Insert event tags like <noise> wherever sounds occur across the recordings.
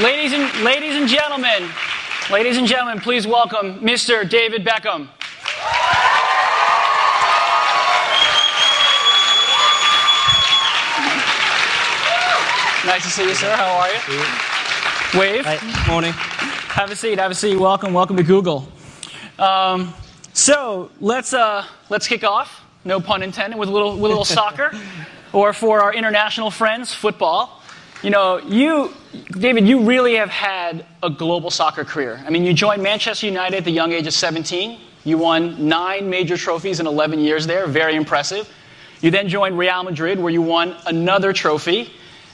Ladies and, ladies and gentlemen, ladies and gentlemen, please welcome Mr. David Beckham. Nice to see you, sir. How are you? Wave. Hey, morning. Have a seat. Have a seat. Welcome. Welcome to Google. Um, so let's uh, let's kick off. No pun intended. With a little with a little <laughs> soccer, or for our international friends, football. You know, you, David, you really have had a global soccer career. I mean, you joined Manchester United at the young age of 17. You won nine major trophies in 11 years there. Very impressive. You then joined Real Madrid, where you won another trophy.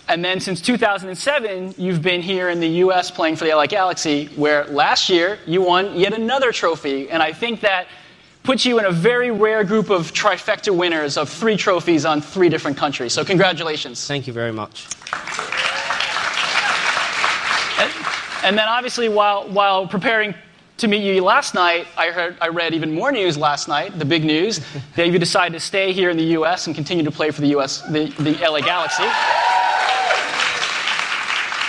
And then since 2007, you've been here in the US playing for the LA Galaxy, where last year you won yet another trophy. And I think that puts you in a very rare group of trifecta winners of three trophies on three different countries. So, congratulations. Thank you very much. And then, obviously, while, while preparing to meet you last night, I, heard, I read even more news last night, the big news, <laughs> that you decided to stay here in the US and continue to play for the US, the, the LA Galaxy.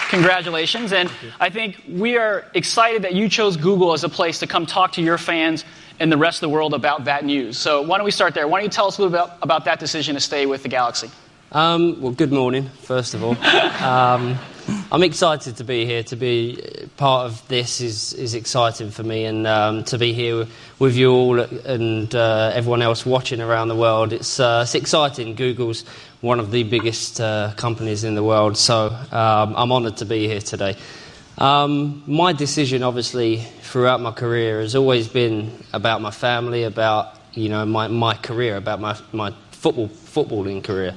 Congratulations. And I think we are excited that you chose Google as a place to come talk to your fans and the rest of the world about that news. So why don't we start there? Why don't you tell us a little bit about, about that decision to stay with the Galaxy? Um, well, good morning, first of all. <laughs> Um, I'm excited to be here. To be part of this is, is exciting for me, and um, to be here with you all and uh, everyone else watching around the world, it's, uh, it's exciting. Google's one of the biggest uh, companies in the world. So um, I'm honoured to be here today. Um, my decision, obviously, throughout my career has always been about my family, about you know my, my career, about my, my football footballing career.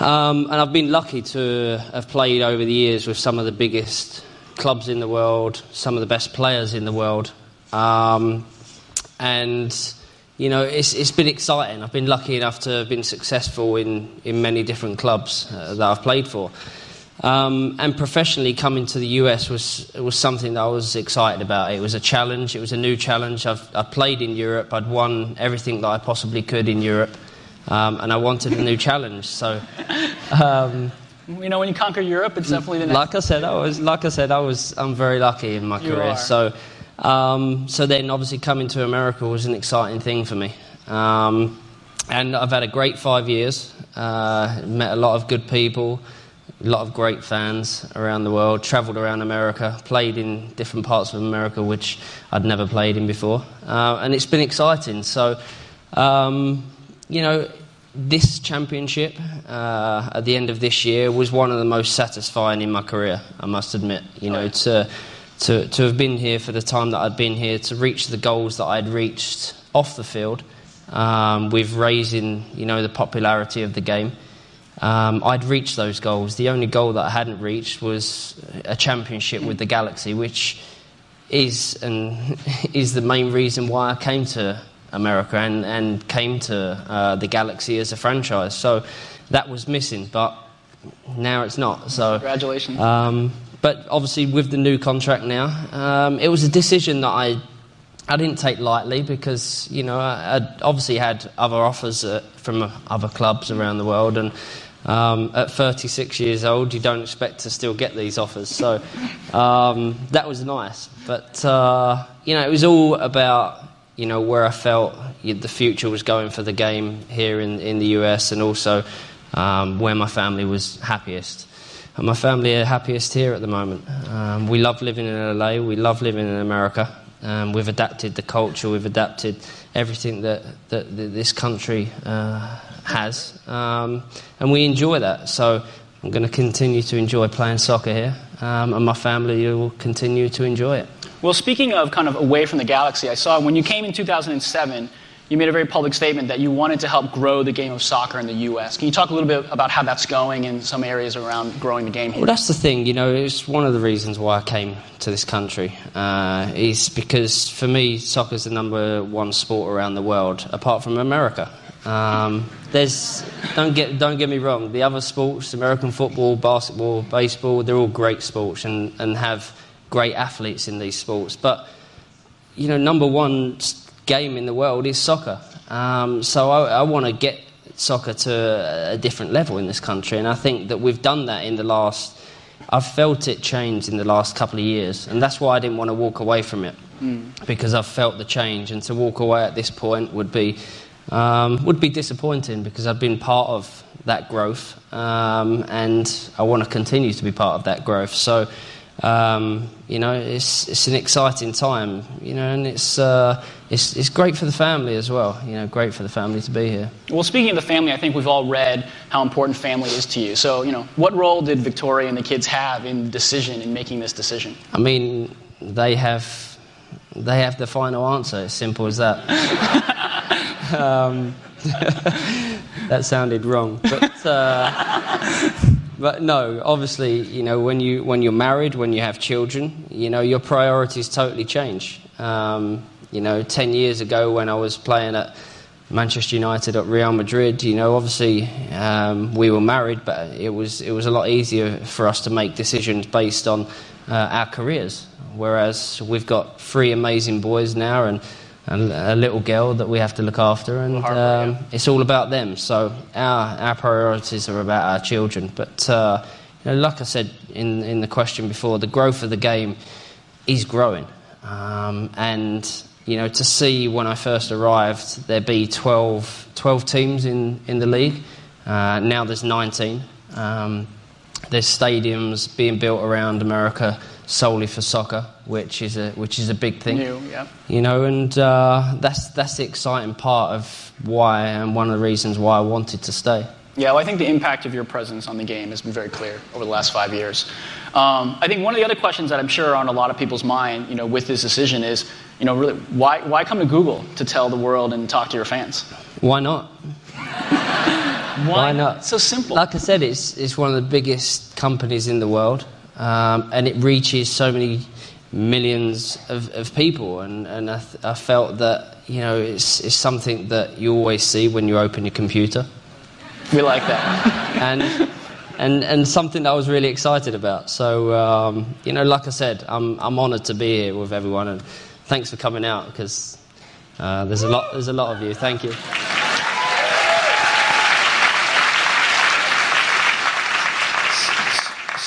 Um, and I've been lucky to have played over the years with some of the biggest clubs in the world, some of the best players in the world. Um, and you know, it's, it's been exciting. I've been lucky enough to have been successful in, in many different clubs uh, that I've played for. Um, and professionally, coming to the US was, was something that I was excited about. It was a challenge, it was a new challenge. I've, I played in Europe, I'd won everything that I possibly could in Europe, um, and I wanted a new challenge. So. Um, you know, when you conquer Europe, it's definitely the next. Like I said, I was like I said, I was I'm very lucky in my You career. are. So um, so then, obviously, coming to America was an exciting thing for me. Um, and I've had a great five years. Uh, met a lot of good people, a lot of great fans around the world. Travelled around America, played in different parts of America which I'd never played in before, uh, and it's been exciting. So, um, you know. This championship uh, at the end of this year was one of the most satisfying in my career, I must admit. You know, to to, to have been here for the time that I'd been here, to reach the goals that I'd reached off the field, um, with raising you know the popularity of the game. Um, I'd reached those goals. The only goal that I hadn't reached was a championship with the Galaxy, which is and <laughs> is the main reason why I came to America and, and came to uh, the Galaxy as a franchise. So that was missing, but now it's not. So Congratulations. um, but obviously, with the new contract now, um, it was a decision that I I didn't take lightly because you know I, I'd obviously had other offers uh, from other clubs around the world, and um, at 36 years old, you don't expect to still get these offers. So um, that was nice, but uh, you know it was all about you know where I felt the future was going for the game here in in the US, and also um, where my family was happiest. And my family are happiest here at the moment. Um, we love living in LA. We love living in America. Um, we've adapted the culture. We've adapted everything that, that, that this country uh, has, um, and we enjoy that. So I'm going to continue to enjoy playing soccer here, um, and my family will continue to enjoy it. Well, speaking of kind of away from the galaxy, I saw when you came in 2007, you made a very public statement that you wanted to help grow the game of soccer in the U.S. Can you talk a little bit about how that's going in some areas around growing the game here? Well, that's the thing, you know, it's one of the reasons why I came to this country. Uh, is because for me, soccer is the number one sport around the world, apart from America. Um, there's don't get don't get me wrong. The other sports, American football, basketball, baseball, they're all great sports and, and have great athletes in these sports. But you know, number one game in the world is soccer. Um, so I, I want to get soccer to a, a different level in this country, and I think that we've done that in the last I've felt it change in the last couple of years, and that's why I didn't want to walk away from it because I've felt the change, and to walk away at this point would be um, would be disappointing because I've been part of that growth, um, and I want to continue to be part of that growth. So. Um, you know, it's it's an exciting time. You know, and it's uh, it's it's great for the family as well. You know, great for the family to be here. Well, speaking of the family, I think we've all read how important family is to you. So, you know, what role did Victoria and the kids have in the decision, in making this decision? I mean, they have they have the final answer. It's simple as that. <laughs> um, <laughs> that sounded wrong, but uh, but no. Obviously, you know, when you when you're married, when you have children, you know, your priorities totally change. Um, you know, ten years ago when I was playing at Manchester United at Real Madrid, you know, obviously um, we were married, but it was it was a lot easier for us to make decisions based on uh, our careers. Whereas we've got three amazing boys now and, and a little girl that we have to look after, and um, yeah. it's all about them. So our our priorities are about our children. But uh, you know, like I said in in the question before, the growth of the game is growing, um, and you know to see when I first arrived there be 12, 12 teams in in the league. Uh, now there's 19. Um, there's stadiums being built around America solely for soccer, which is a which is a big thing. New, yeah. You know, and uh, that's that's the exciting part of why and one of the reasons why I wanted to stay. Yeah, well, I think the impact of your presence on the game has been very clear over the last five years. Um, I think one of the other questions that I'm sure are on a lot of people's mind, you know, with this decision is, you know, really, why, why come to Google to tell the world and talk to your fans? Why not? <laughs> Why not? It's so simple. Like I said, it's it's one of the biggest companies in the world, um, and it reaches so many millions of, of people. And, and I, th- I felt that you know it's it's something that you always see when you open your computer. we like that. <laughs> and and and something that I was really excited about. So um, you know, like I said, I'm I'm honoured to be here with everyone, and thanks for coming out because uh, there's a lot there's a lot of you. Thank you.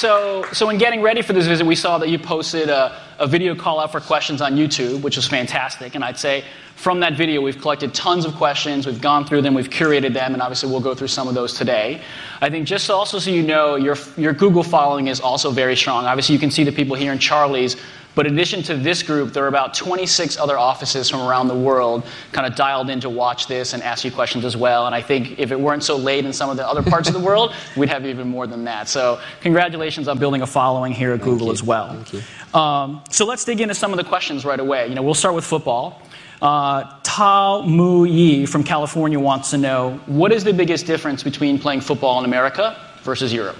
So, so in getting ready for this visit, we saw that you posted a, a video call out for questions on YouTube, which was fantastic. And I'd say from that video, we've collected tons of questions. We've gone through them, we've curated them, and obviously we'll go through some of those today. I think just also so you know, your, your Google following is also very strong. Obviously, you can see the people here in Charlie's. But in addition to this group, there are about 26 other offices from around the world kind of dialed in to watch this and ask you questions as well. And I think if it weren't so late in some of the other parts of the world, <laughs> we'd have even more than that. So congratulations on building a following here at Google you. as well. Thank you. Um, so let's dig into some of the questions right away. You know, we'll start with football. Uh, Tao Mu Yi from California wants to know what is the biggest difference between playing football in America versus Europe?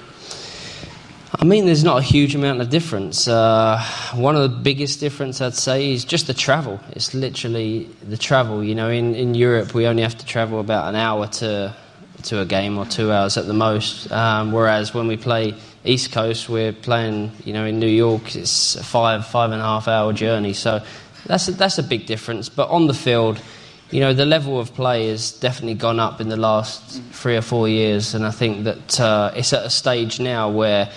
I mean, there's not a huge amount of difference. Uh, one of the biggest difference I'd say is just the travel. It's literally the travel. You know, in, in Europe we only have to travel about an hour to to a game or two hours at the most. Um, whereas when we play East Coast, we're playing. You know, in New York, it's a five five and a half hour journey. So that's a, that's a big difference. But on the field. You know, the level of play has definitely gone up in the last three or four years, and I think that uh, it's at a stage now where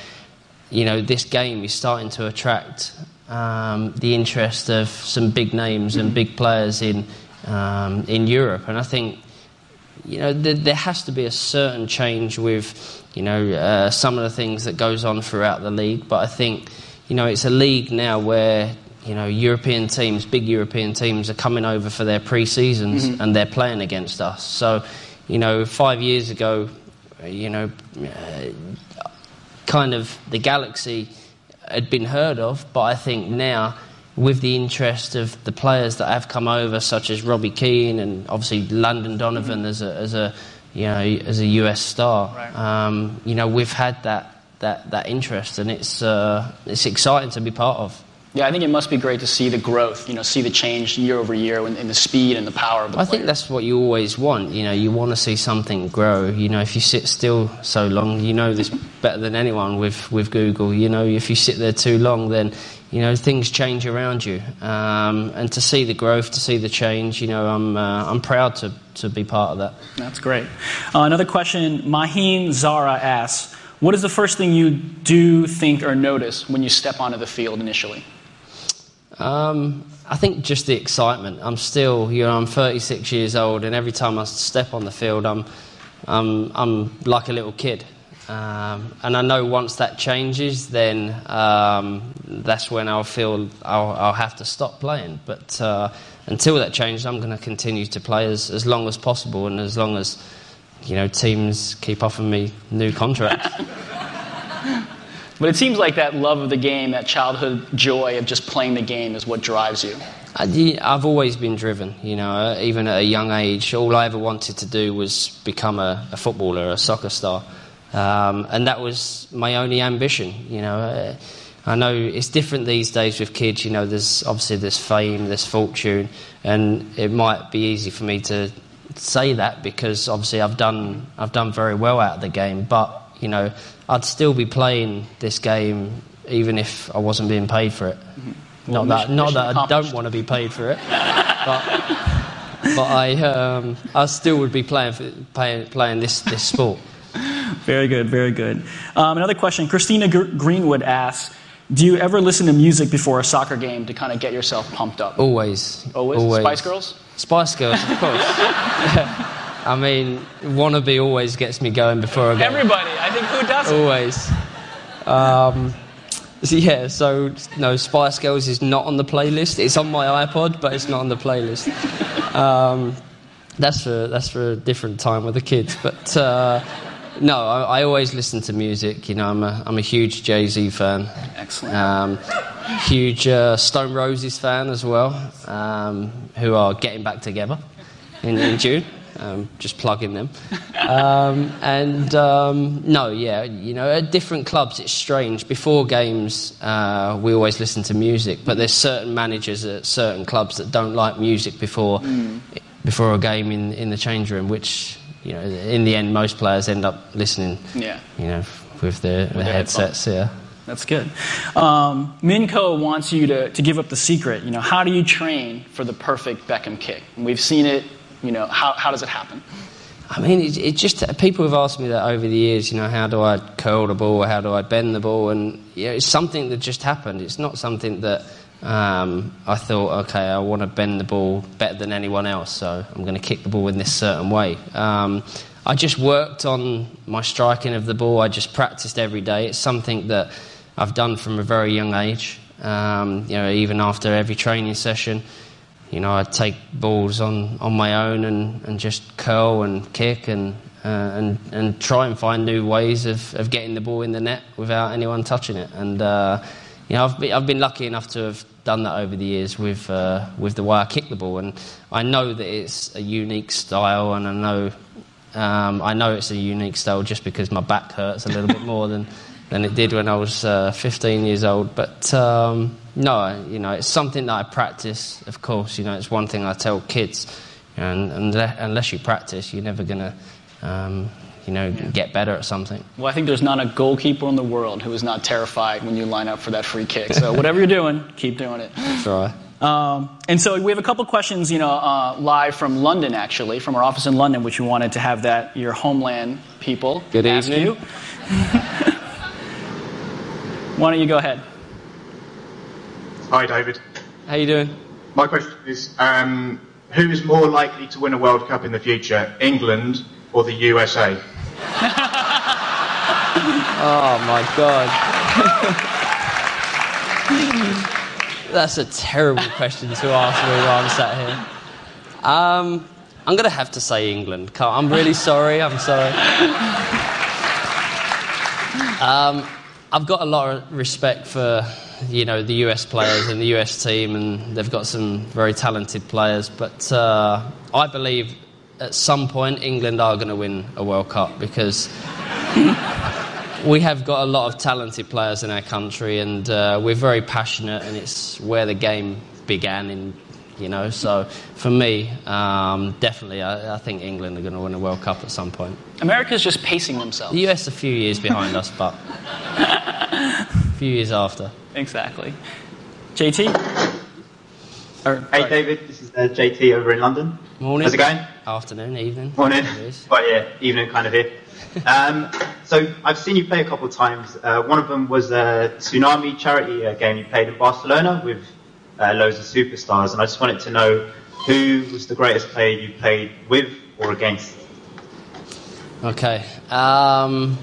you know, this game is starting to attract um, the interest of some big names and big players in um, in Europe, and I think you know th- there has to be a certain change with you know uh, some of the things that goes on throughout the league. But I think you know it's a league now where you know European teams, big European teams, are coming over for their pre-seasons and they're playing against us. So you know, five years ago, you know. Uh, kind of the galaxy had been heard of, but I think now with the interest of the players that have come over, such as Robbie Keane and obviously Landon Donovan as a as a you know as a US star, Right. um, you know we've had that that that interest, and it's uh, it's exciting to be part of. Yeah, I think it must be great to see the growth, you know, see the change year over year in, in the speed and the power of the I think that's what you always want. You know, you want to see something grow. You know, if you sit still so long, you know this better than anyone with, with Google. You know, if you sit there too long, then you know things change around you. Um, and to see the growth, to see the change, you know, I'm uh, I'm proud to to be part of that. That's great. Uh, another question Maheen Zara asks what is the first thing you do, think, or notice when you step onto the field initially? Um, I think just the excitement. I'm still, you know, I'm 36 years old, and every time I step on the field, I'm, I'm, I'm like a little kid. Um, and I know once that changes, then um, that's when I'll feel I'll, I'll, have to stop playing. But uh, until that changes, I'm going to continue to play as, as long as possible, and as long as you know teams keep offering me new contracts. <laughs> But it seems like that love of the game, that childhood joy of just playing the game, is what drives you. I've always been driven, you know, uh, even at a young age. All I ever wanted to do was become a, a footballer, a soccer star. Um, and that was my only ambition, you know. Uh, I know it's different these days with kids, you know, there's obviously there's fame, there's fortune, and it might be easy for me to say that because obviously I've done, I've done very well out of the game, but, you know, I'd still be playing this game even if I wasn't being paid for it. Mm-hmm. Well, not mission, that, not that I don't want to be paid for it, but, but I, um, I still would be playing, for, playing, playing this, this sport. Very good, very good. Um, another question Christina Gr- Greenwood asks Do you ever listen to music before a soccer game to kind of get yourself pumped up? Always. Always? Always. Spice Girls? Spice Girls, of course. <laughs> <laughs> I mean, wannabe always gets me going before a game. Everybody, I think who doesn't? Always. Um, so yeah, so no, Spice Girls is not on the playlist. It's on my iPod, but it's not on the playlist. <laughs> Um, that's for that's for a different time with the kids. But uh, no, I, I, always listen to music. You know, I'm a I'm a huge Jay Z fan. Excellent. Um, huge uh, Stone Roses fan as well, um, who are getting back together in, in June um, just plugging them. Um, and um, no, yeah, you know, at different clubs it's strange. Before games, uh, we always listen to music, but there's certain managers at certain clubs that don't like music before mm. before a game in in the change room, which you know, in the end, most players end up listening. Yeah. You know, with their, with their headsets. Headphones. Yeah. That's good. Um, Minco wants you to, to give up the secret. You know, how do you train for the perfect Beckham kick? And we've seen it you know, how, how does it happen? I mean, it, it, just people have asked me that over the years. You know, how do I curl the ball? How do I bend the ball? And you know, it's something that just happened. It's not something that um, I thought, okay, I want to bend the ball better than anyone else, so I'm going to kick the ball in this certain way. Um, I just worked on my striking of the ball. I just practiced every day. It's something that I've done from a very young age. Um, you know, even after every training session you know, I'd take balls on, on my own and, and just curl and kick and, uh, and, and try and find new ways of, of getting the ball in the net without anyone touching it. And, uh, you know, I've been, I've been lucky enough to have done that over the years with, uh, with the way I kick the ball. And I know that it's a unique style, and I know, um, I know it's a unique style just because my back hurts a little bit <laughs> more than, than it did when I was uh, 15 years old. But um, no, you know, it's something that I practice. Of course, you know, it's one thing I tell kids, and, and unless you practice, you're never gonna. Um, you know, yeah. get better at something. Well, I think there's not a goalkeeper in the world who is not terrified when you line up for that free kick. So whatever you're doing, keep doing it. Try. Um, and so we have a couple questions, you know, uh, live from London, actually, from our office in London, which we wanted to have that your homeland people Good ask evening. you. <laughs> Why don't you go ahead? Hi, David. How you doing? My question is, um, who is more likely to win a World Cup in the future, England or the USA? <laughs> oh my God. That's a terrible question to ask me while I'm sat here. Um, I'm going to have to say England. I'm really sorry. I'm sorry. Um, I've got a lot of respect for you know the US players and the US team, and they've got some very talented players. But uh, I believe at some point England are going to win a World Cup because <laughs> we have got a lot of talented players in our country, and uh, we're very passionate, and it's where the game began in you know. So for me, um, definitely, I, I, think England are going to win a World Cup at some point. America's just pacing themselves. The US a few years behind us, but <laughs> a few years after. Exactly. JT. Or, hey, sorry. David. This is uh, JT over in London. Morning. How's it going? Afternoon, evening. Morning. <laughs> Well, yeah, evening kind of here. <laughs> Um, So I've seen you play a couple of times. Uh, one of them was a Tsunami charity uh, game you played in Barcelona with uh, loads of superstars, and I just wanted to know who was the greatest player you played with or against. Okay. Um,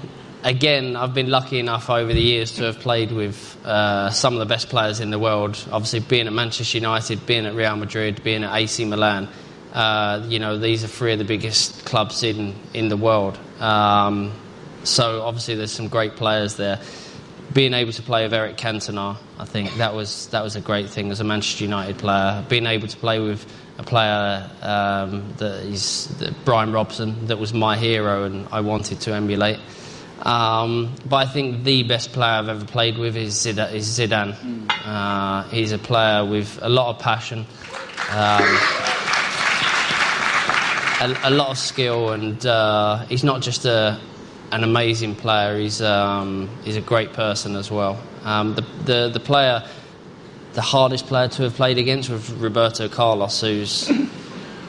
again, I've been lucky enough over the years to have played with uh, some of the best players in the world. Obviously, being at Manchester United, being at Real Madrid, being at AC Milan. Uh, you know, these are three of the biggest clubs in, in the world. Um, so obviously, there's some great players there. Being able to play with Eric Cantona, I think that was that was a great thing as a Manchester United player. Being able to play with a player um, that is that Brian Robson, that was my hero, and I wanted to emulate. Um, but I think the best player I've ever played with is Zidane. Uh, he's a player with a lot of passion, um, a, a, lot of skill, and uh, he's not just a, an amazing player. He's um, he's a great person as well. Um, the, the the player, the hardest player to have played against was Roberto Carlos, who's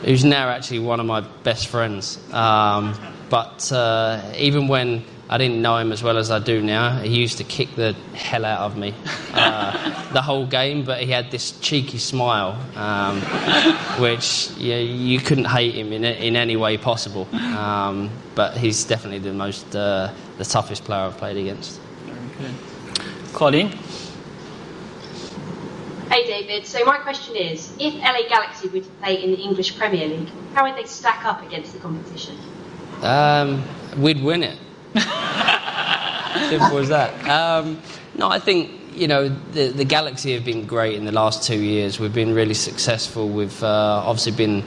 who's now actually one of my best friends. Um, but uh, even when I didn't know him as well as I do now. He used to kick the hell out of me uh, <laughs> the whole game, but he had this cheeky smile, um, which yeah, you couldn't hate him in, in any way possible. Um, but he's definitely the most, uh, the toughest player I've played against. Very good. Claudine? Hey David, so my question is, if LA Galaxy were to play in the English Premier League, how would they stack up against the competition? Um, we'd win it. <laughs> Simple as that. Um, no, I think you know the the Galaxy have been great in the last two years. We've been really successful. We've uh, obviously been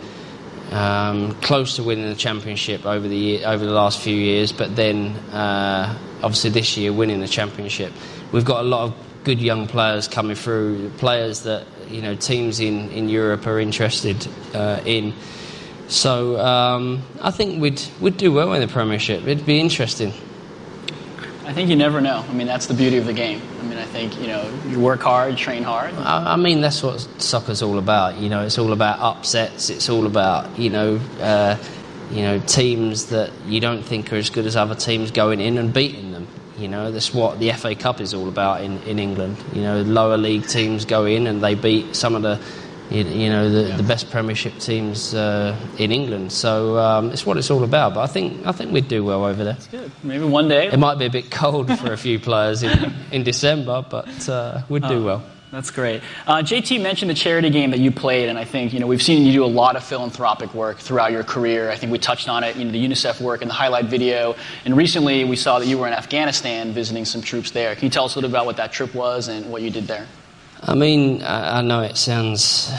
um, close to winning the championship over the year, over the last few years, but then uh, obviously this year winning the championship. We've got a lot of good young players coming through, players that you know teams in, in Europe are interested uh, in. So um, I think we'd we'd do well in the Premiership. It'd be interesting. I think you never know. I mean, that's the beauty of the game. I mean, I think you know you work hard, train hard. I, I mean, that's what soccer's all about. You know, it's all about upsets. It's all about you know. Uh, you know, teams that you don't think are as good as other teams going in and beating them. You know, that's what the FA Cup is all about in, in England. You know, lower league teams go in and they beat some of the you, you know the, yeah. the best Premiership teams uh, in England. So um, it's what it's all about. But I think I think we'd do well over there. That's good. Maybe one day. It might be a bit cold for a few <laughs> players in, in December, but uh, we'd do oh, well. That's great. Uh, JT mentioned the charity game that you played, and I think you know we've seen you do a lot of philanthropic work throughout your career. I think we touched on it, you know, the UNICEF work in the highlight video, and recently we saw that you were in Afghanistan visiting some troops there. Can you tell us a little bit about what that trip was and what you did there? I mean, I, know it sounds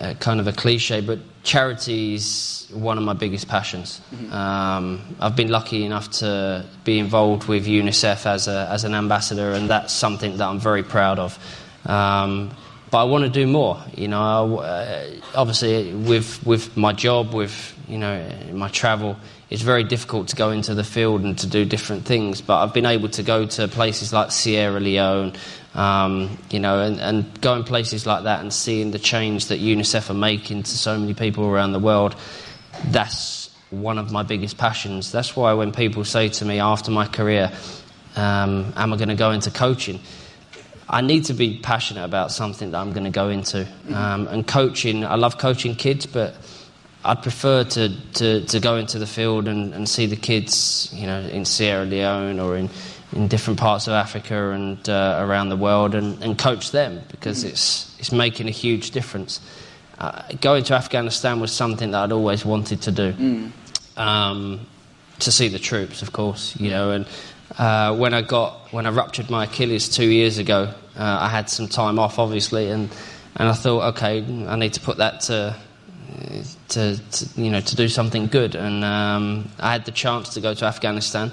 uh, kind of a cliche, but charity is one of my biggest passions. Mm-hmm. Um, I've been lucky enough to be involved with UNICEF as, a, as an ambassador, and that's something that I'm very proud of. Um, but I want to do more. You know, uh, obviously with with my job, with you know my travel, it's very difficult to go into the field and to do different things. But I've been able to go to places like Sierra Leone, um, you know, and, and going places like that and seeing the change that UNICEF are making to so many people around the world. That's one of my biggest passions. That's why when people say to me after my career, um, "Am I going to go into coaching?" I need to be passionate about something that I'm going to go into. Um, and coaching, I love coaching kids, but I'd prefer to, to, to go into the field and, and see the kids, you know, in Sierra Leone or in, in different parts of Africa and uh, around the world and, and coach them because mm. it's, it's making a huge difference. Uh, going to Afghanistan was something that I'd always wanted to do. Mm. Um, to see the troops, of course, you know, and uh, when I got when I ruptured my Achilles two years ago, uh, I had some time off, obviously, and and I thought, okay, I need to put that to. To, to you know to do something good and um, I had the chance to go to Afghanistan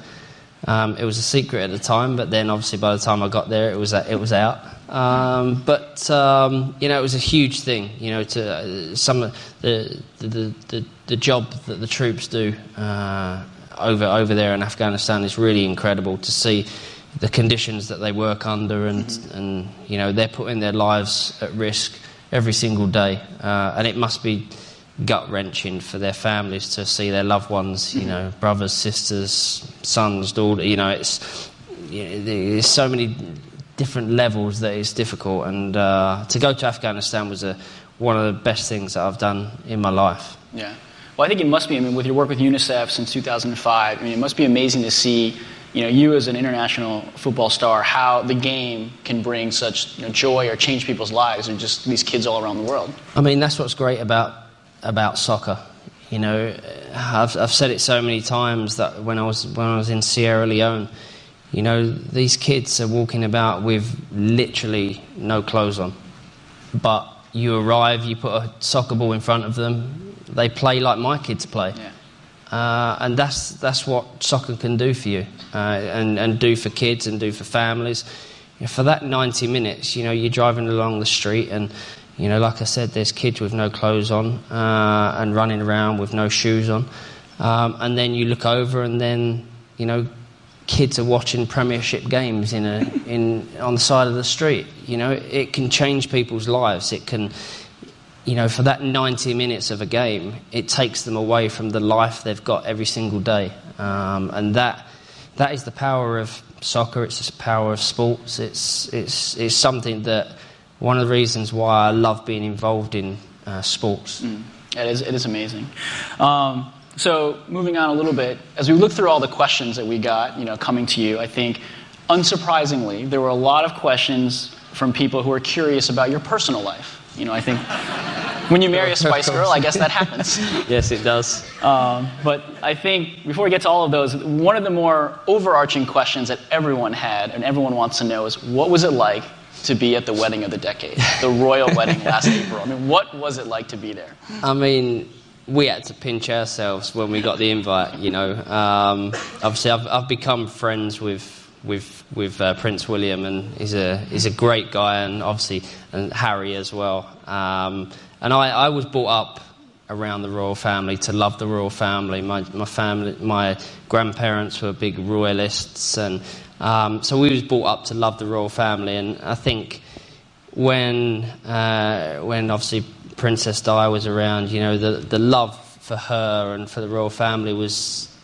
um, it was a secret at the time but then obviously by the time I got there it was it was out um, but um, you know it was a huge thing you know to uh, some of the the, the the job that the troops do uh, over over there in Afghanistan is really incredible to see the conditions that they work under, and mm-hmm. and you know they're putting their lives at risk every single day, uh, and it must be gut wrenching for their families to see their loved ones, you know, brothers, sisters, sons, daughter. You know, it's you know, there's so many different levels that it's difficult. And uh, to go to Afghanistan was a, one of the best things that I've done in my life. Yeah. Well, I think it must be. I mean, with your work with UNICEF since 2005, I mean, it must be amazing to see, you know, you as an international football star, how the game can bring such you know, joy or change people's lives, and just these kids all around the world. I mean, that's what's great about about soccer. You know, I've, I've said it so many times that when I was when I was in Sierra Leone, you know, these kids are walking about with literally no clothes on, but you arrive, you put a soccer ball in front of them, they play like my kids play. Yeah. Uh, and that's, that's what soccer can do for you uh, and, and do for kids and do for families. You know, for that 90 minutes, you know, you're driving along the street and, you know, like I said, there's kids with no clothes on uh, and running around with no shoes on. Um, and then you look over and then, you know, kids are watching Premiership games in a, in, on the side of the street. You know, it can change people's lives. It can, you know, for that 90 minutes of a game, it takes them away from the life they've got every single day. Um, and that, that is the power of soccer, it's the power of sports. It's, it's, it's something that, one of the reasons why I love being involved in uh, sports. Mm. It is, it is amazing. Um, so moving on a little bit, as we look through all the questions that we got, you know, coming to you, I think, unsurprisingly, there were a lot of questions from people who are curious about your personal life. You know, I think when you marry a <laughs> Spice Girl, I guess that happens. <laughs> yes, it does. Um, but I think before we get to all of those, one of the more overarching questions that everyone had and everyone wants to know is what was it like to be at the wedding of the decade, the royal <laughs> wedding last April? I mean, what was it like to be there? I mean, we had to pinch ourselves when we got the invite. You know, um, obviously I've, I've become friends with with with uh, Prince William, and he's a he's a great guy, and obviously and Harry as well. Um, and I, I was brought up around the royal family to love the royal family. My my family, my grandparents were big royalists, and um, so we was brought up to love the royal family. And I think when uh, when obviously Princess Di was around, you know, the, the love for her and for the royal family was,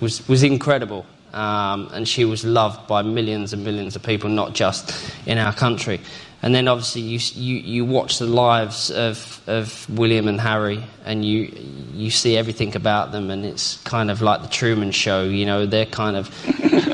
was, was incredible. Um, and she was loved by millions and millions of people, not just in our country. And then obviously you, you, you watch the lives of, of William and Harry and you, you see everything about them and it's kind of like the Truman Show, you know, they're kind of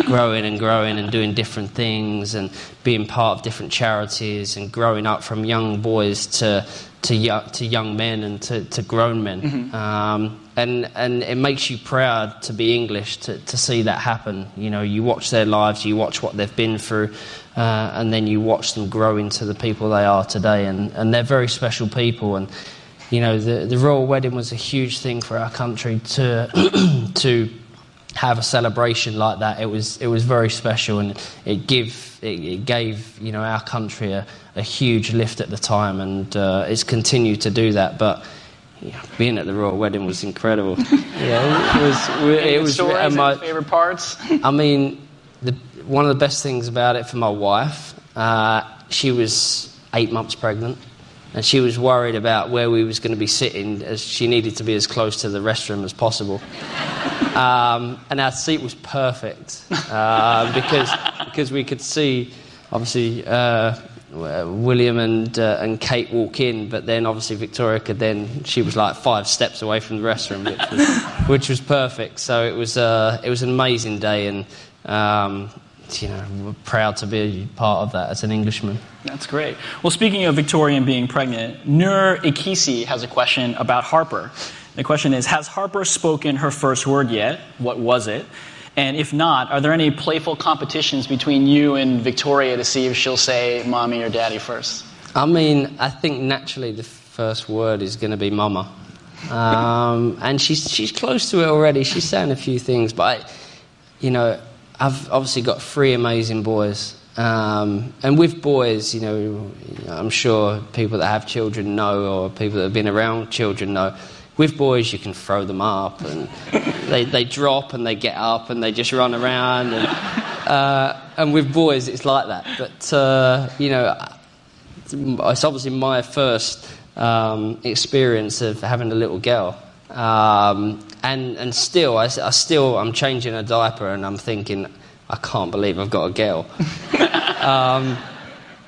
<laughs> growing and growing and doing different things and being part of different charities and growing up from young boys to, to, young, to young men and to, to grown men. Mm-hmm. Um, and, and it makes you proud to be English to, to see that happen. You know, you watch their lives, you watch what they've been through, uh, and then you watch them grow into the people they are today. And, and they're very special people. And, you know, the, the royal wedding was a huge thing for our country to, <clears throat> to have a celebration like that. It was, it was very special, and it, give, it, it gave, you know, our country a, a huge lift at the time, and uh, it's continued to do that. But yeah, being at the royal wedding was incredible. <laughs> yeah, it was. It was. Stories my favorite parts. I mean, the, one of the best things about it for my wife, uh, she was eight months pregnant, and she was worried about where we was going to be sitting, as she needed to be as close to the restroom as possible. <laughs> Um, and our seat was perfect uh, because because we could see, obviously. Uh, William and uh, and Kate walk in, but then obviously Victoria could then she was like five steps away from the restroom, which was, <laughs> which was perfect. So it was uh, it was an amazing day, and um, you know we're proud to be part of that as an Englishman. That's great. Well, speaking of Victoria being pregnant, Nur Ikisi has a question about Harper. The question is: Has Harper spoken her first word yet? What was it? And if not, are there any playful competitions between you and Victoria to see if she'll say mommy or daddy first? I mean, I think naturally the first word is going to be mama. Um, and she's, she's close to it already. She's saying a few things, but, I, you know, I've obviously got three amazing boys. Um, and with boys, you know, I'm sure people that have children know, or people that have been around children know, with boys, you can throw them up, and <laughs> they, they drop and they get up and they just run around. And, uh, and with boys, it's like that. But, uh, you know, it's obviously my first um, experience of having a little girl. Um, and, and still, I, I still, I'm changing a diaper and I'm thinking, I can't believe I've got a girl. <laughs> um,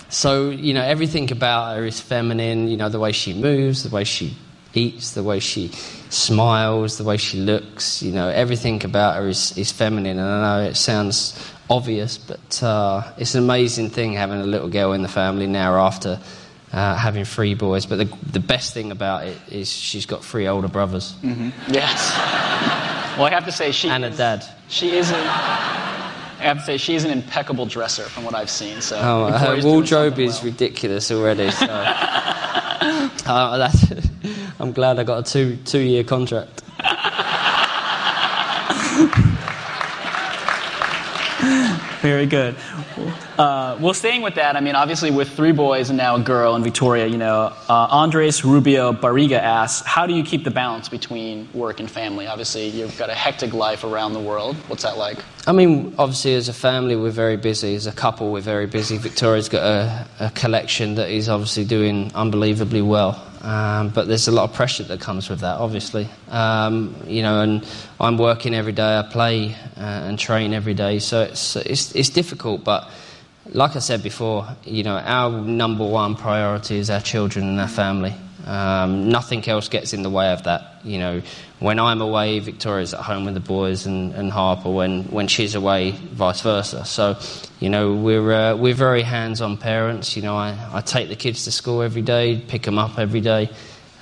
so, you know, everything about her is feminine, you know, the way she moves, the way she eats, the way she smiles, the way she looks, you know, everything about her is, is feminine. And I know it sounds obvious, but uh, it's an amazing thing having a little girl in the family now after uh, having three boys. But the, the best thing about it is she's got three older brothers Yes. Well, I have to say she and a dad. She is. An, I have to say she is an impeccable dresser from what I've seen. So Oh, her wardrobe is well. ridiculous already. So. <laughs> uh, that's, <laughs> I'm glad I got a two two year contract. Very good. Uh, well, staying with that, I mean, obviously, with three boys and now a girl and Victoria, you know, uh, Andres Rubio Barriga asks, how do you keep the balance between work and family? Obviously, you've got a hectic life around the world. What's that like? I mean, obviously, as a family, we're very busy. As a couple, we're very busy. Victoria's got a, a collection that is obviously doing unbelievably well. Um, but there's a lot of pressure that comes with that, obviously. Um, you know, and I'm working every day. I play uh, and train every day, so it's, it's it's difficult. But like I said before, you know, our number one priority is our children and our family. Um, nothing else gets in the way of that. You know, when I'm away, Victoria's at home with the boys, and, and Harper when, when she's away, vice versa. So, you know, we're uh, we're very hands-on parents. You know, I, I take the kids to school every day, pick them up every day.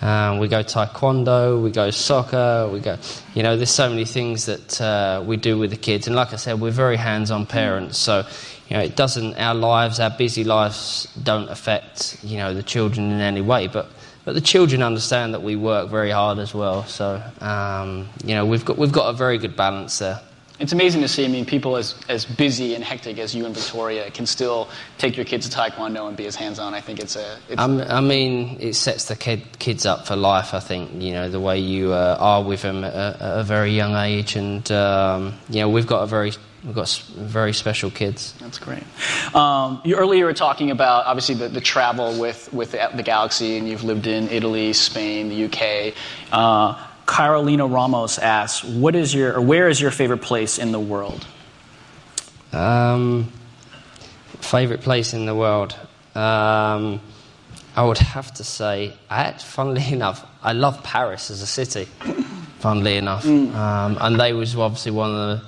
Um, we go taekwondo, we go soccer, we go. You know, there's so many things that uh, we do with the kids, and like I said, we're very hands-on parents. So, you know, it doesn't. Our lives, our busy lives, don't affect you know the children in any way. But but the children understand that we work very hard as well. So, um, you know, we've got we've got a very good balance there. It's amazing to see. I mean, people as, as busy and hectic as you and Victoria can still take your kids to Taekwondo and be as hands on. I think it's a. It's, I mean, it sets the kid, kids up for life. I think you know the way you uh, are with them at a, at a very young age, and um, you know we've got a very we've got very special kids. That's great. Um, you earlier were talking about obviously the, the travel with, with the, the Galaxy, and you've lived in Italy, Spain, the UK. Uh, Carolina Ramos asks, "What is your or where is your favorite place in the world?" Um, favorite place in the world. Um, I would have to say, I, funnily <laughs> enough, I love Paris as a city. Funnily enough, um, and they was obviously one of the,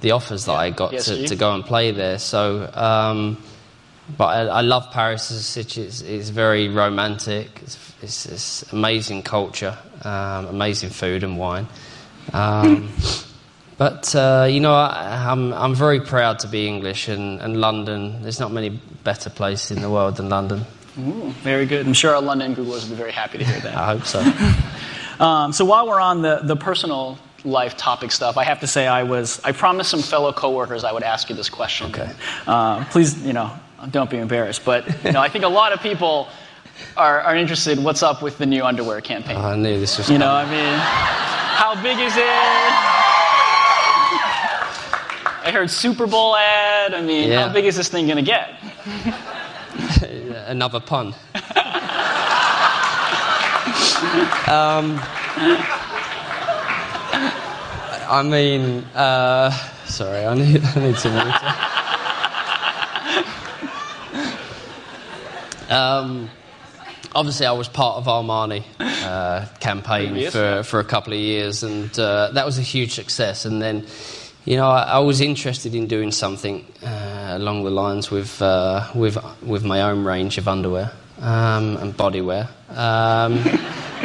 the, offers that I got to, to go and play there. So, um, but I, I love Paris as a city. It's, it's very romantic. It's, it's, it's amazing culture, um, amazing food and wine. Um, <laughs> but uh, you know, I, I'm I'm very proud to be English, and, and London. There's not many better place in the world than London. Ooh, very good. I'm sure our London Googlers will be very happy to hear that. I hope so. <laughs> Um, so while we're on the, the personal life topic stuff, I have to say I was I promised some fellow coworkers I would ask you this question. Okay. Uh, please, you know, don't be embarrassed. But you know, I think a lot of people are, are interested. What's up with the new underwear campaign? I knew this was. you know, I mean, how big is it? I heard Super Bowl ad. I mean, Yeah. how big is this thing going to get? <laughs> another pun. <laughs> um, I mean, uh, sorry, I need, I need some water. um, obviously, I was part of Armani uh, campaign for, for a couple of years, and uh, that was a huge success. And then, you know, I, I was interested in doing something uh, along the lines with uh, with with my own range of underwear um, and bodywear. Um,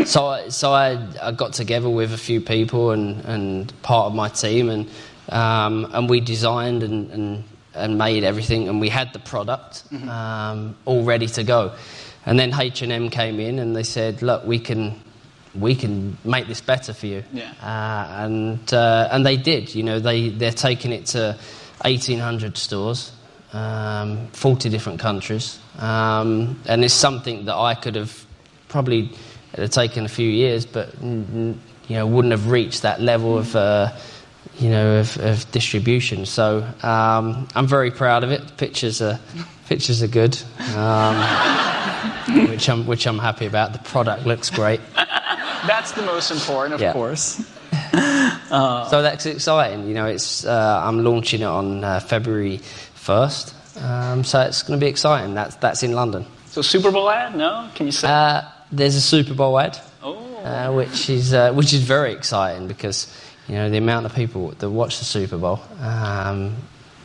so, I, so I, I got together with a few people and, and part of my team, and um, and we designed and, and and made everything, and we had the product um, all ready to go. And then H and M came in, and they said, "Look, we can." We can make this better for you, Yeah. uh, and uh, and they did. You know, they they're taking it to 1,800 stores, um, 40 different countries, um, and it's something that I could have probably it had taken a few years, but you know wouldn't have reached that level of uh, you know of, of distribution. So um, I'm very proud of it. Pictures are pictures are good. Um, <laughs> which I'm which I'm happy about. The product looks great, That's the most important, of Yeah. course. <laughs> so that's exciting. You know, it's uh, I'm launching it on uh, February first, um, so it's going to be exciting. That's that's in London. So Super Bowl ad? No? Can you say? There's a Super Bowl ad. oh. uh, which is uh, which is very exciting because you know the amount of people that watch the Super Bowl um,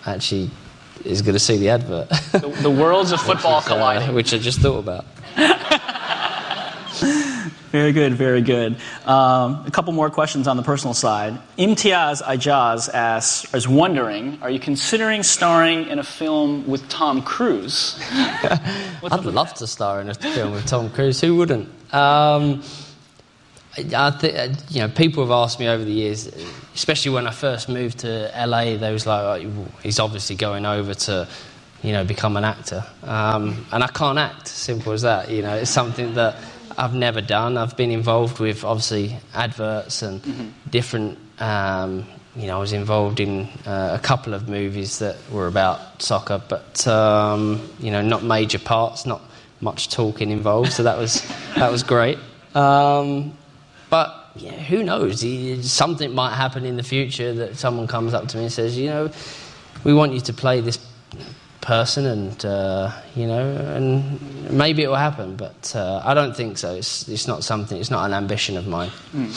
actually is going to see the advert, the, the worlds of <laughs> football uh, colliding. which I just thought about. <laughs> Very good, very good. Um, a couple more questions on the personal side. Imtiaz Ijaz asks, is wondering, are you considering starring in a film with Tom Cruise? <laughs> I'd love to star in a film with Tom Cruise. Who wouldn't? Um, I, thi- you know, people have asked me over the years, especially when I first moved to LA. They was like, oh, "He's obviously going over to, you know, become an actor," um, and I can't act. Simple as that. You know, it's something that I've never done. I've been involved with obviously adverts and different. Um, you know, I was involved in uh, a couple of movies that were about soccer, but um, you know, not major parts, not much talking involved. So that was <laughs> that was great. Um, but yeah, who knows? Something might happen in the future that someone comes up to me and says, you know, we want you to play this person, and uh, you know, and maybe it will happen. But uh, I don't think so. It's, it's not something. It's not an ambition of mine.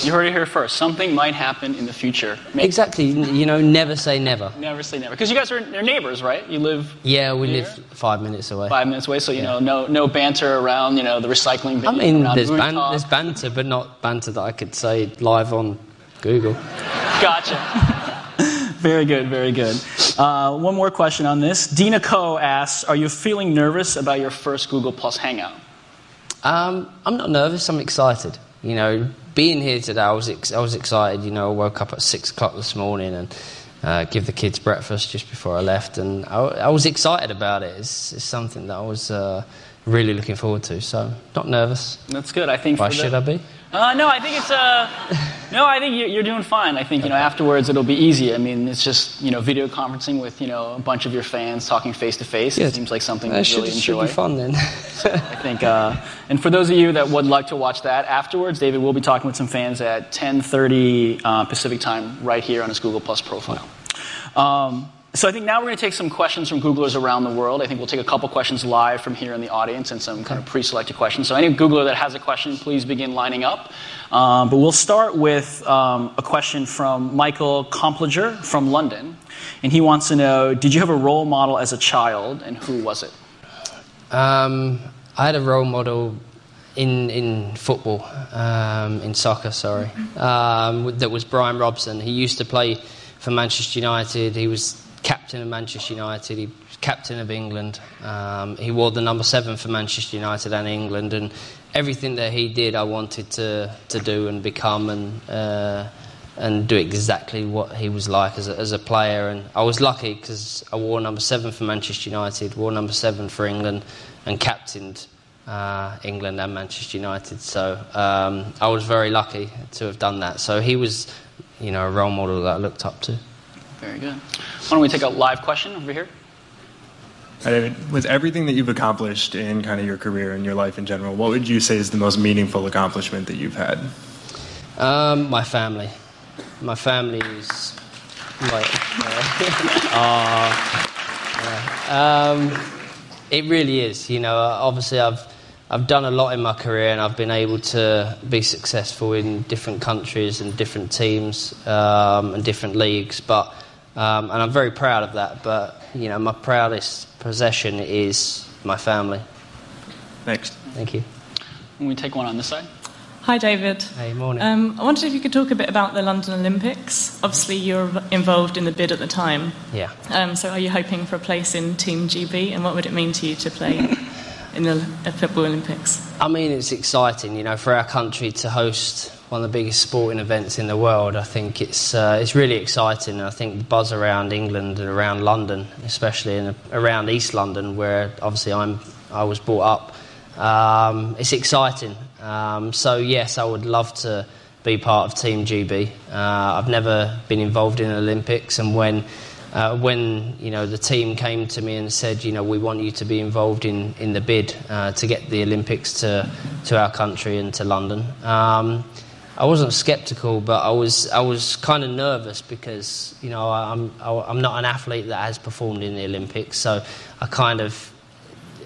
You heard it here first. Something might happen in the future. Maybe Exactly. You know, never say never. Never say never. Because you guys are you're neighbors, right? You live Yeah, we live five minutes away. five minutes away, so you Yeah. know, no no banter around, you know, the recycling bin. I mean, there's, ban- there's banter, but not banter that I could say live on Google. Gotcha. <laughs> very good, very good. Uh, one more question on this. Dina Ko asks, "Are you feeling nervous about your first Google Plus Hangout?" Um, I'm not nervous. I'm excited. You know, being here today, I was ex- I was excited. You know, I woke up at six o'clock this morning and uh, give the kids breakfast just before I left, and I, I was excited about it. It's, it's something that I was uh, really looking forward to. So, not nervous. That's good. I think. Why for the- should I be? Uh, no, I think it's uh, <laughs> no, I think you're, you're doing fine. I think you know afterwards it'll be easy. I mean, it's just you know video conferencing with you know a bunch of your fans talking face to face. It seems like something That you should, really should enjoy. be fun then. <laughs> I think, uh, and for those of you that would like to watch that afterwards, David will be talking with some fans at 10:30 uh, Pacific time right here on his Google Plus profile. Um, so I think now we're going to take some questions from Googlers around the world. I think we'll take a couple questions live from here in the audience and some kind of pre-selected questions. So any Googler that has a question, please begin lining up. Um, but we'll start with um, a question from Michael Compliger from London, and he wants to know: Did you have a role model as a child, and who was it? Um, I had a role model in in football, um, in soccer, sorry. Um, that was Brian Robson. He used to play for Manchester United. He was captain of Manchester United. He was captain of England. Um, he wore the number seven for Manchester United and England. And everything that he did, I wanted to to do and become and. Uh, and do exactly what he was like as a, as a player. And I was lucky because I wore number seven for Manchester United, wore number seven for England, and captained uh, England and Manchester United. So um, I was very lucky to have done that. So he was, you know, a role model that I looked up to. Very good. Why don't we take a live question over here? Hi, David. With everything that you've accomplished in kind of your career and your life in general, what would you say is the most meaningful accomplishment that you've had? Um, my family. My family is like. Uh, <laughs> yeah. um, it really is. You know, obviously I've I've done a lot in my career and I've been able to be successful in different countries and different teams um, and different leagues. But um, and I'm very proud of that. But you know, my proudest possession is my family. Next. Thank you. Can we take one on this side? Hi, David. Hey, morning. Um, I wondered if you could talk a bit about the London Olympics. Obviously, you were involved in the bid at the time. yeah. Um, so, are you hoping for a place in Team GB, and what would it mean to you to play <laughs> in the Football Olympics? I mean, it's exciting, you know, for our country to host one of the biggest sporting events in the world. I think it's uh, it's really exciting. I think the buzz around England and around London, especially in around East London, where obviously I'm I was brought up. Um, it's exciting. Um, so yes, I would love to be part of Team GB. Uh, I've never been involved in Olympics, and when uh, when you know the team came to me and said, you know, we want you to be involved in, in the bid uh, to get the Olympics to to our country and to London. Um, I wasn't skeptical, but I was I was kind of nervous because you know I'm I'm not an athlete that has performed in the Olympics, so I kind of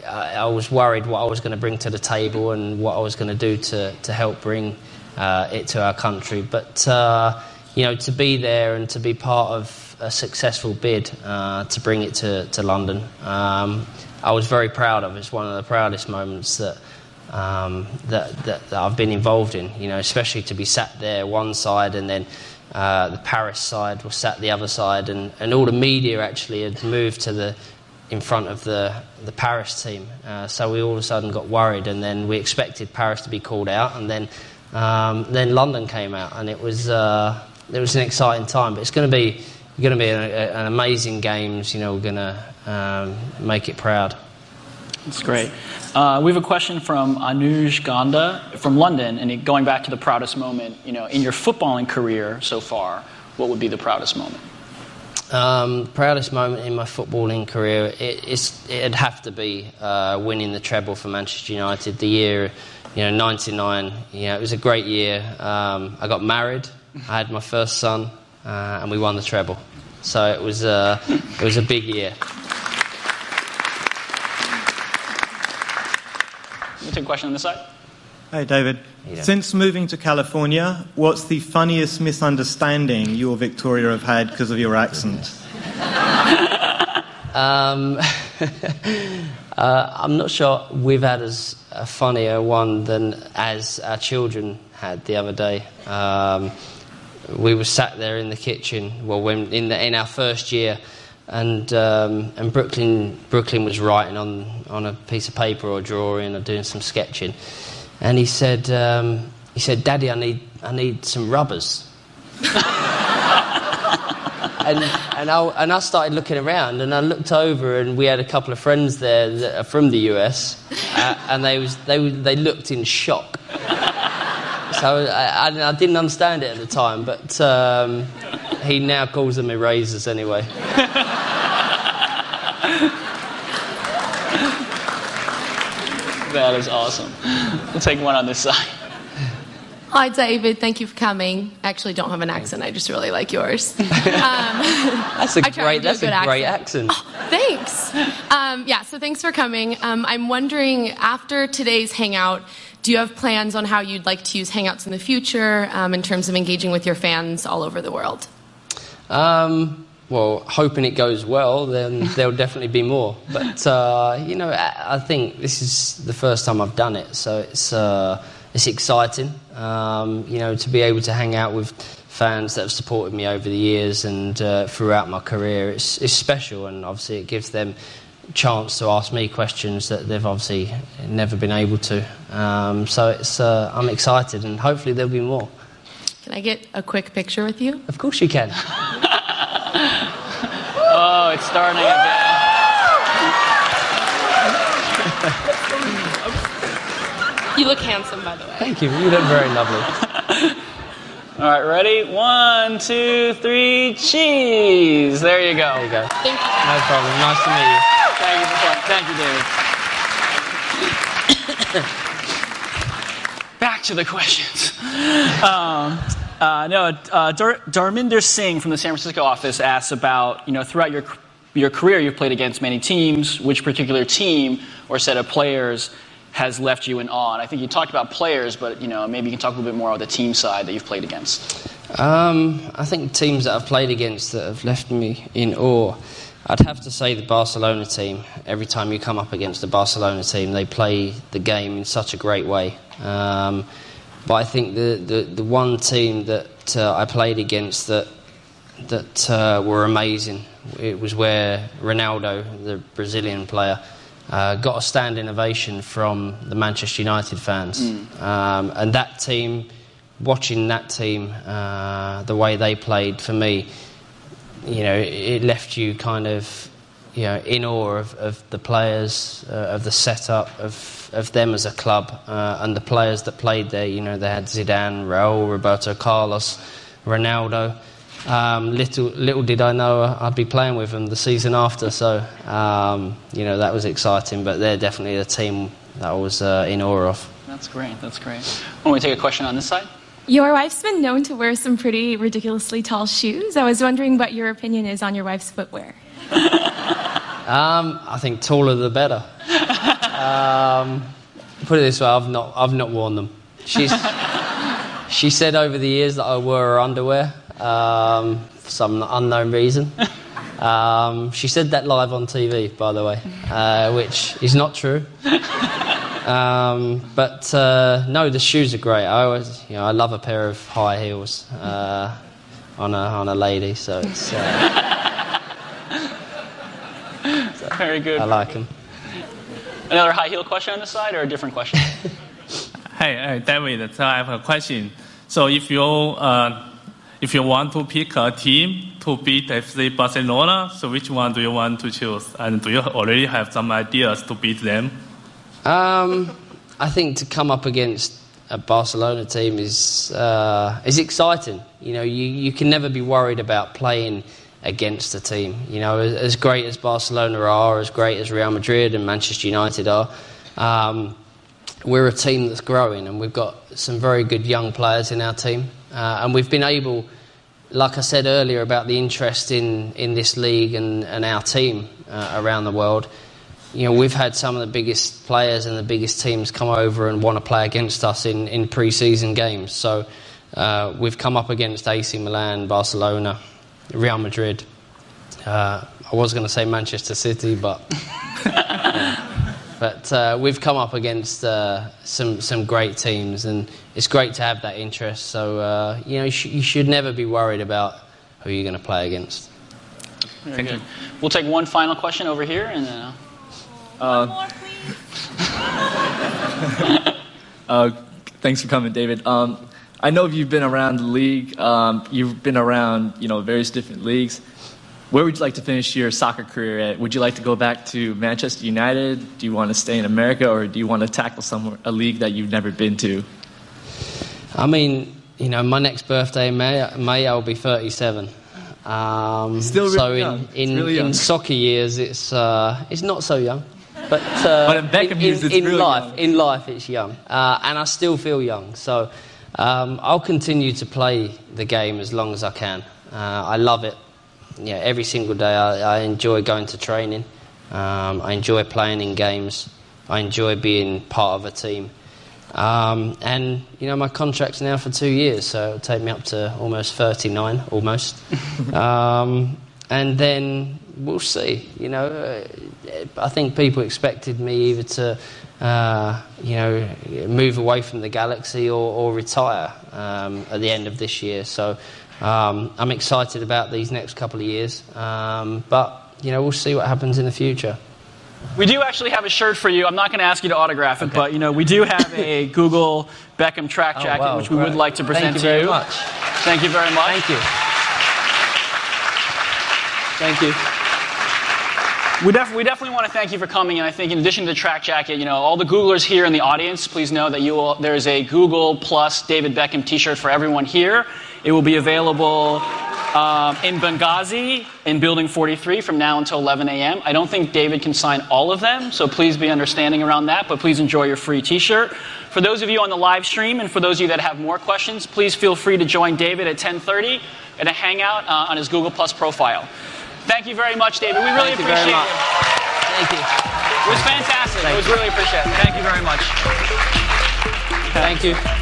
I, was worried what I was going to bring to the table and what I was going to do to to help bring uh, it to our country. But uh, you know to be there and to be part of a successful bid uh, to bring it to to London, um, I was very proud of. It's one of the proudest moments that um, that, that, that, I've been involved in, you know, especially to be sat there one side and then uh, the Paris side was sat the other side and, and all the media actually had moved to the in front of the, the Paris team. Uh, so we all of a sudden got worried and then we expected Paris to be called out and then, um, then London came out and it was, uh, it was an exciting time. But it's going to be, going to be an, an amazing games, you know, we're going to um, make it proud. That's great. Uh, we have a question from Anuj Ganda from London, and going back to the proudest moment, you know, in your footballing career so far, what would be the proudest moment? Um, proudest moment in my footballing career, it, it'd have to be uh, winning the treble for Manchester United. The year, you know, '99. You know, it was a great year. Um, I got married. I had my first son, uh, and we won the treble. So it was, uh, it was a big year. We'll take a question on this side. Hey, David. Hey, Since moving to California, what's the funniest misunderstanding you or Victoria have had because of your accent? <laughs> um, <laughs> uh, I'm not sure we've had as a funnier one than as our children had the other day. Um, we were sat there in the kitchen, well, when in, the, in our first year, and um, and Brooklyn Brooklyn was writing on on a piece of paper or drawing or doing some sketching, and he said um, he said, "Daddy, I need I need some rubbers." <laughs> and and I and I started looking around, and I looked over, and we had a couple of friends there that are from the US, uh, and they was they they looked in shock. So I, I, I, didn't understand it at the time, but um, he now calls them erasers anyway. that is awesome. We'll take one on this side. Hi, David. Thank you for coming. I actually don't have an accent. I just really like yours. <laughs> Um, that's a great. That's a, a great accent. accent. Oh, thanks. Um, yeah. So thanks for coming. Um, I'm wondering after today's hangout, do you have plans on how you'd like to use Hangouts in the future um, in terms of engaging with your fans all over the world? Um, well, hoping it goes well, then <laughs> there'll definitely be more. But uh, you know, I think this is the first time I've done it, so it's uh, it's exciting. Um, you know, to be able to hang out with fans that have supported me over the years and uh, throughout my career, it's it's special, and obviously it gives them chance to ask me questions that they've obviously never been able to. Um, so it's uh, I'm excited, and hopefully there'll be more. Can I get a quick picture with you? Of course you can. <laughs> oh, it's starting again. You look handsome, by the way. Thank you. You look very lovely. <laughs> All right, ready? One, two, three, cheese. There you go. There you go. Thank you. No problem. Nice to meet you. Thank you for Thank you, David. <coughs> Back to the questions. <laughs> Um, uh, no, uh, Dar- Darminder Singh from the San Francisco office asks about, you know, throughout your, your career, you've played against many teams. Which particular team or set of players has left you in awe? And I think you talked about players, but, you know, maybe you can talk a little bit more about the team side that you've played against. Um, I think teams that I've played against that have left me in awe. I'd have to say the Barcelona team. Every time you come up against the Barcelona team, they play the game in such a great way. Um, but I think the, the, the one team that uh, I played against that that uh, were amazing. It was where Ronaldo, the Brazilian player, uh, got a standing ovation from the Manchester United fans. Mm. Um, and that team, watching that team, uh, the way they played, for me, you know, it left you kind of, you know, in awe of, of the players, uh, of the setup, of of them as a club uh, and the players that played there. You know, they had Zidane, Raul, Roberto Carlos, Ronaldo. Um, little little did I know I'd be playing with them the season after. So um, you know that was exciting. But they're definitely a team that I was uh, in awe of. That's great. That's great. Why don't we take a question on this side? Your wife's been known to wear some pretty ridiculously tall shoes. I was wondering what your opinion is on your wife's footwear. <laughs> Um, I think taller the better. um, put it this way, I've not, I've not worn them. She's, <laughs> she said over the years that I wore her underwear um, for some unknown reason. Um, she said that live on TV, by the way, uh, which is not true. Um, but uh, no, the shoes are great. I always, you know, I love a pair of high heels uh, on a on a lady, so it's. Uh, Very good. I like them. Another high heel question on the side, or a different question? <laughs> hey, uh, David. So I have a question. So if you uh, if you want to pick a team to beat FC Barcelona, so which one do you want to choose? And do you already have some ideas to beat them? Um, I think to come up against a Barcelona team is uh, is exciting. You know, you, you can never be worried about playing against a team. You know, as, as great as Barcelona are, as great as Real Madrid and Manchester United are, um, we're a team that's growing, and we've got some very good young players in our team, uh, and we've been able. Like I said earlier about the interest in, in this league and, and our team uh, around the world, you know, we've had some of the biggest players and the biggest teams come over and want to play against us in, in pre-season games. So uh, we've come up against AC Milan, Barcelona, Real Madrid. Uh, I was going to say Manchester City, but. <laughs> but uh, we've come up against uh, some some great teams, and it's great to have that interest. So uh, you know, you, sh- you should never be worried about who you're going to play against. Very good. We'll take one final question over here, and then. Uh, <laughs> uh, thanks for coming, David. Um, I know you've been around the league. Um, you've been around, you know, various different leagues. Where would you like to finish your soccer career at? Would you like to go back to Manchester United? Do you want to stay in America, or do you want to tackle some a league that you've never been to? I mean, you know, my next birthday in May, May I'll be 37. Um, Still really so in, young. In, really young. in soccer years, it's uh, it's not so young, but uh, <laughs> But in Beckham years, it's in really life, young. in life, it's young, uh, and I still feel young. So um, I'll continue to play the game as long as I can. Uh, I love it. Yeah, every single day I, I enjoy going to training. Um, I enjoy playing in games. I enjoy being part of a team. Um, and you know my contract's now for two years, so it'll take me up to almost 39, almost. <laughs> um, and then we'll see. You know, uh, I think people expected me either to, uh, you know, move away from the galaxy or, or retire um, at the end of this year. So um, I'm excited about these next couple of years. Um, but you know, we'll see what happens in the future. We do actually have a shirt for you. I'm not going to ask you to autograph it, but you know we do have a <laughs> Google Beckham track Oh, jacket, wow, which we would like to present Thank you to very you. much. Thank you very much. Thank you. Thank you. We, def- we definitely want to thank you for coming, and I think in addition to the track jacket, you know, all the Googlers here in the audience, please know that you will, there is a Google plus David Beckham T-shirt for everyone here. It will be available um, in Benghazi in Building 43 from now until 11 a.m. I don't think David can sign all of them, so please be understanding around that. But please enjoy your free T-shirt. For those of you on the live stream, and for those of you that have more questions, please feel free to join David at 10:30 at a hangout uh, on his Google Plus profile. Thank you very much, David. We really Thank you appreciate much. it. Thank you. It was fantastic. Thank it was really appreciated. Thank you very much. Thank you.